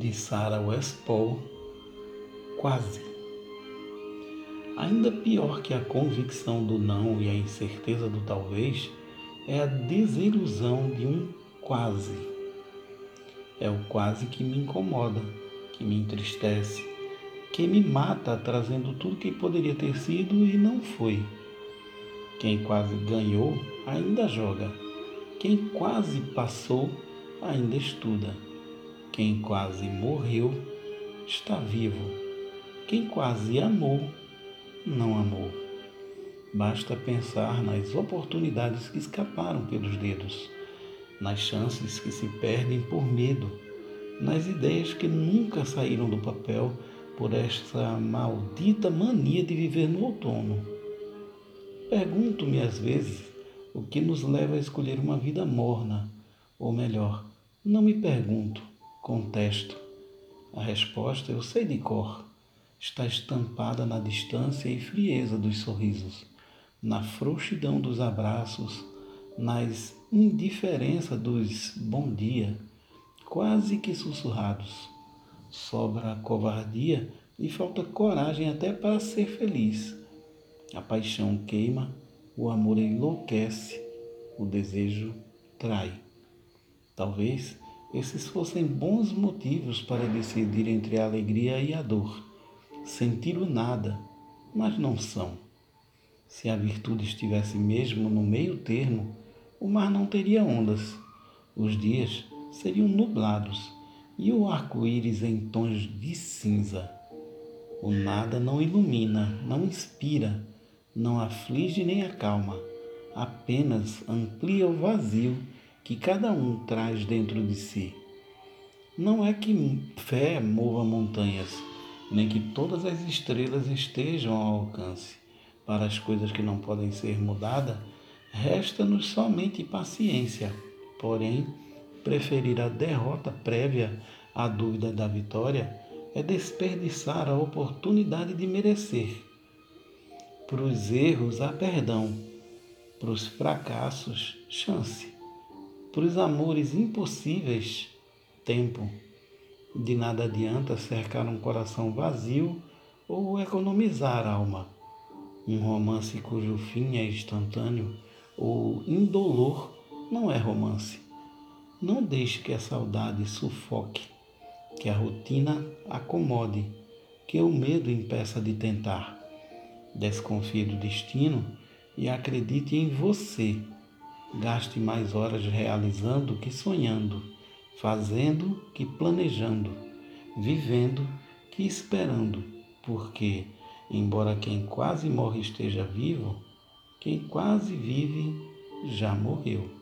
de Sarah Westphal, quase. Ainda pior que a convicção do não e a incerteza do talvez é a desilusão de um quase. É o quase que me incomoda, que me entristece, que me mata trazendo tudo que poderia ter sido e não foi. Quem quase ganhou ainda joga. Quem quase passou ainda estuda. Quem quase morreu está vivo. Quem quase amou não amou. Basta pensar nas oportunidades que escaparam pelos dedos, nas chances que se perdem por medo, nas ideias que nunca saíram do papel por essa maldita mania de viver no outono. Pergunto-me às vezes o que nos leva a escolher uma vida morna, ou melhor, não me pergunto, contesto. A resposta eu sei de cor está estampada na distância e frieza dos sorrisos, na frouxidão dos abraços, nas indiferença dos bom dia, quase que sussurrados. Sobra covardia e falta coragem até para ser feliz. A paixão queima, o amor enlouquece, o desejo trai. Talvez esses fossem bons motivos para decidir entre a alegria e a dor sentir o nada, mas não são. Se a virtude estivesse mesmo no meio termo, o mar não teria ondas, os dias seriam nublados e o arco-íris em tons de cinza. O nada não ilumina, não inspira, não aflige nem acalma, apenas amplia o vazio que cada um traz dentro de si. Não é que fé mova montanhas, nem que todas as estrelas estejam ao alcance. Para as coisas que não podem ser mudadas, resta-nos somente paciência. Porém, preferir a derrota prévia à dúvida da vitória é desperdiçar a oportunidade de merecer. Para os erros, há perdão. Para os fracassos, chance. Para os amores impossíveis, tempo. De nada adianta cercar um coração vazio ou economizar alma. Um romance cujo fim é instantâneo ou indolor não é romance. Não deixe que a saudade sufoque, que a rotina acomode, que o medo impeça de tentar. Desconfie do destino e acredite em você. Gaste mais horas realizando que sonhando fazendo que planejando, vivendo que esperando, porque, embora quem quase morre esteja vivo, quem quase vive já morreu.